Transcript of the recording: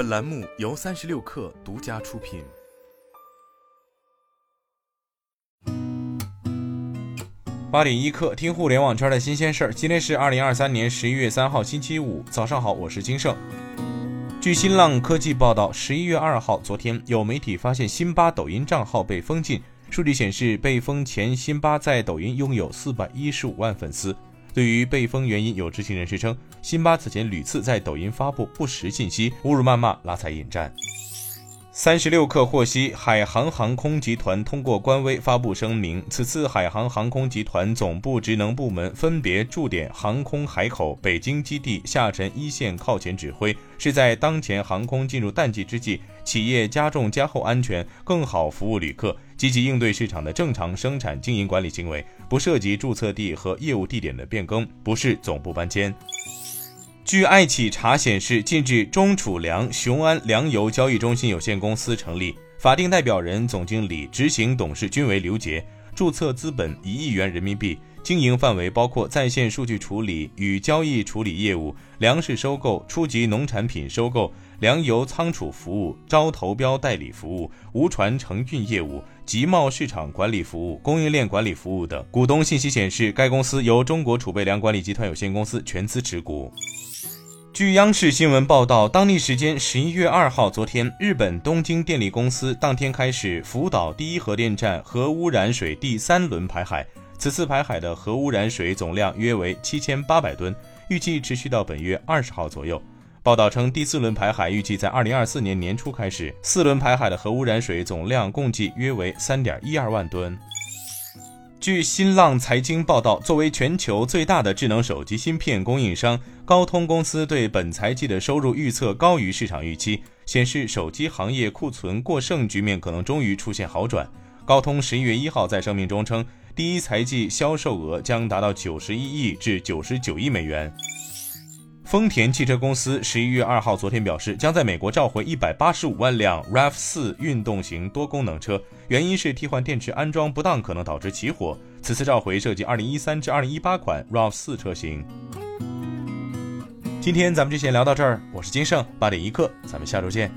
本栏目由三十六氪独家出品。八点一刻，听互联网圈的新鲜事儿。今天是二零二三年十一月三号，星期五，早上好，我是金盛。据新浪科技报道，十一月二号，昨天有媒体发现辛巴抖音账号被封禁。数据显示，被封前辛巴在抖音拥有四百一十五万粉丝。对于被封原因，有知情人士称，辛巴此前屡次在抖音发布不实信息，侮辱谩骂，拉踩引战。三十六氪获悉，海航航空集团通过官微发布声明，此次海航航空集团总部职能部门分别驻点航空海口、北京基地、下沉一线靠前指挥，是在当前航空进入淡季之际，企业加重加厚安全，更好服务旅客，积极应对市场的正常生产经营管理行为，不涉及注册地和业务地点的变更，不是总部搬迁。据爱企查显示，近日中储粮雄安粮油交易中心有限公司成立，法定代表人、总经理、执行董事均为刘杰，注册资本一亿元人民币，经营范围包括在线数据处理与交易处理业务、粮食收购、初级农产品收购、粮油仓储服务、招投标代理服务、无船承运业务、集贸市场管理服务、供应链管理服务等。股东信息显示，该公司由中国储备粮管理集团有限公司全资持股。据央视新闻报道，当地时间十一月二号，昨天，日本东京电力公司当天开始福岛第一核电站核污染水第三轮排海。此次排海的核污染水总量约为七千八百吨，预计持续到本月二十号左右。报道称，第四轮排海预计在二零二四年年初开始。四轮排海的核污染水总量共计约为三点一二万吨。据新浪财经报道，作为全球最大的智能手机芯片供应商，高通公司对本财季的收入预测高于市场预期，显示手机行业库存过剩局面可能终于出现好转。高通十一月一号在声明中称，第一财季销售额将达到九十一亿至九十九亿美元。丰田汽车公司十一月二号昨天表示，将在美国召回一百八十五万辆 RAV 四运动型多功能车，原因是替换电池安装不当可能导致起火。此次召回涉及二零一三至二零一八款 RAV 四车型。今天咱们就先聊到这儿，我是金盛八点一刻，咱们下周见。